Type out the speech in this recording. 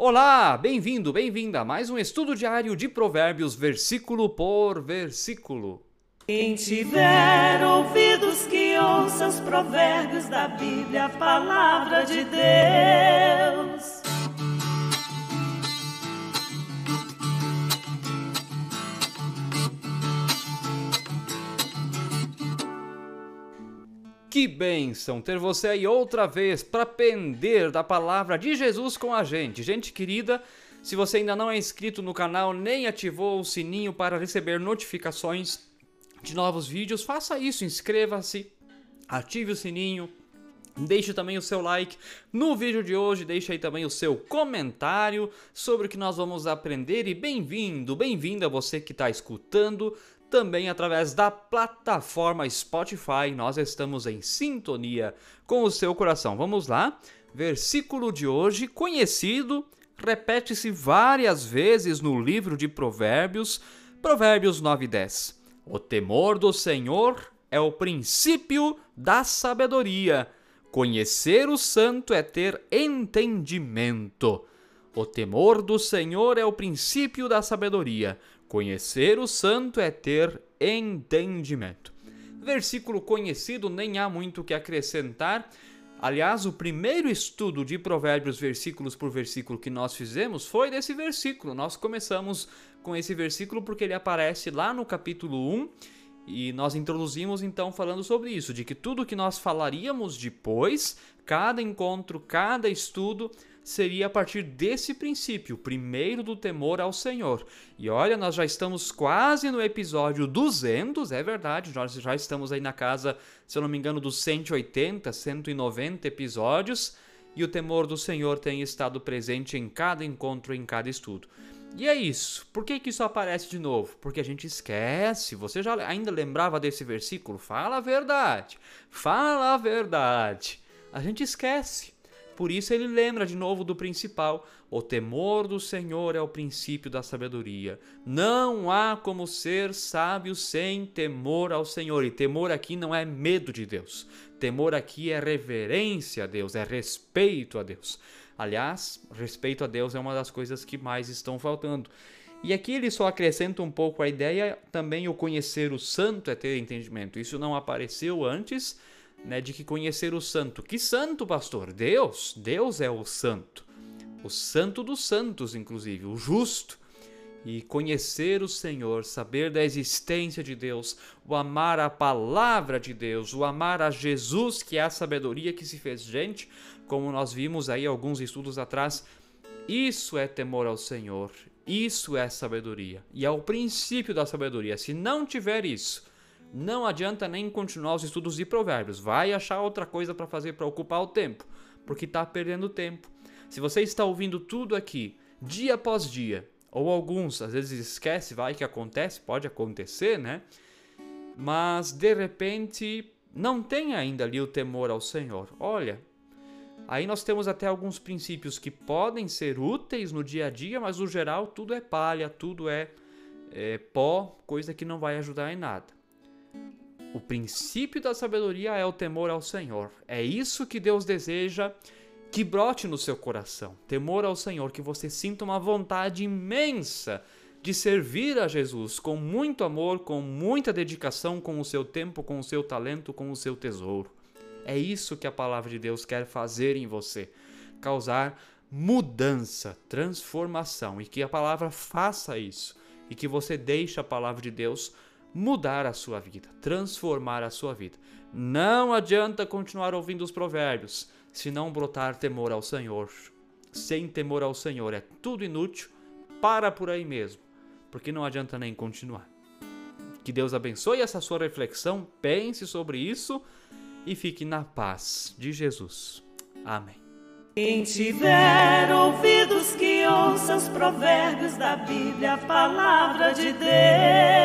Olá, bem-vindo, bem-vinda a mais um estudo diário de Provérbios, versículo por versículo. Quem tiver ouvidos que ouça os provérbios da Bíblia, a palavra de Deus. Que bênção ter você aí outra vez para aprender da palavra de Jesus com a gente. Gente querida, se você ainda não é inscrito no canal nem ativou o sininho para receber notificações de novos vídeos, faça isso, inscreva-se, ative o sininho, Deixe também o seu like no vídeo de hoje, deixe aí também o seu comentário sobre o que nós vamos aprender e bem-vindo, bem-vinda você que está escutando também através da plataforma Spotify. Nós estamos em sintonia com o seu coração. Vamos lá? Versículo de hoje, conhecido, repete-se várias vezes no livro de Provérbios, Provérbios 9 e 10. O temor do Senhor é o princípio da sabedoria. Conhecer o santo é ter entendimento. O temor do Senhor é o princípio da sabedoria. Conhecer o santo é ter entendimento. Versículo conhecido, nem há muito o que acrescentar. Aliás, o primeiro estudo de Provérbios, versículos por versículo, que nós fizemos foi desse versículo. Nós começamos com esse versículo porque ele aparece lá no capítulo 1 e nós introduzimos então falando sobre isso, de que tudo que nós falaríamos depois, cada encontro, cada estudo, seria a partir desse princípio, primeiro do temor ao Senhor. E olha, nós já estamos quase no episódio 200, é verdade, nós já estamos aí na casa, se eu não me engano, dos 180, 190 episódios, e o temor do Senhor tem estado presente em cada encontro, em cada estudo. E é isso. Por que, que isso aparece de novo? Porque a gente esquece. Você já ainda lembrava desse versículo? Fala a verdade. Fala a verdade. A gente esquece. Por isso ele lembra de novo do principal: o temor do Senhor é o princípio da sabedoria. Não há como ser sábio sem temor ao Senhor. E temor aqui não é medo de Deus. Temor aqui é reverência a Deus, é respeito a Deus. Aliás, respeito a Deus é uma das coisas que mais estão faltando. E aqui ele só acrescenta um pouco a ideia também o conhecer o santo é ter entendimento. Isso não apareceu antes né, de que conhecer o santo. Que santo, pastor? Deus. Deus é o santo. O santo dos santos, inclusive, o justo. E conhecer o Senhor, saber da existência de Deus, o amar a palavra de Deus, o amar a Jesus, que é a sabedoria que se fez gente, como nós vimos aí alguns estudos atrás, isso é temor ao Senhor, isso é sabedoria. E é o princípio da sabedoria. Se não tiver isso, não adianta nem continuar os estudos de provérbios. Vai achar outra coisa para fazer para ocupar o tempo, porque está perdendo tempo. Se você está ouvindo tudo aqui, dia após dia, ou alguns às vezes esquece, vai que acontece, pode acontecer, né? Mas de repente não tem ainda ali o temor ao Senhor. Olha, aí nós temos até alguns princípios que podem ser úteis no dia a dia, mas no geral tudo é palha, tudo é, é pó, coisa que não vai ajudar em nada. O princípio da sabedoria é o temor ao Senhor. É isso que Deus deseja que brote no seu coração. Temor ao Senhor, que você sinta uma vontade imensa de servir a Jesus com muito amor, com muita dedicação, com o seu tempo, com o seu talento, com o seu tesouro. É isso que a palavra de Deus quer fazer em você, causar mudança, transformação e que a palavra faça isso e que você deixe a palavra de Deus mudar a sua vida, transformar a sua vida. Não adianta continuar ouvindo os provérbios se não brotar temor ao Senhor. Sem temor ao Senhor é tudo inútil, para por aí mesmo, porque não adianta nem continuar. Que Deus abençoe essa sua reflexão, pense sobre isso e fique na paz de Jesus. Amém. Quem tiver ouvidos que ouça os provérbios da Bíblia, a palavra de Deus.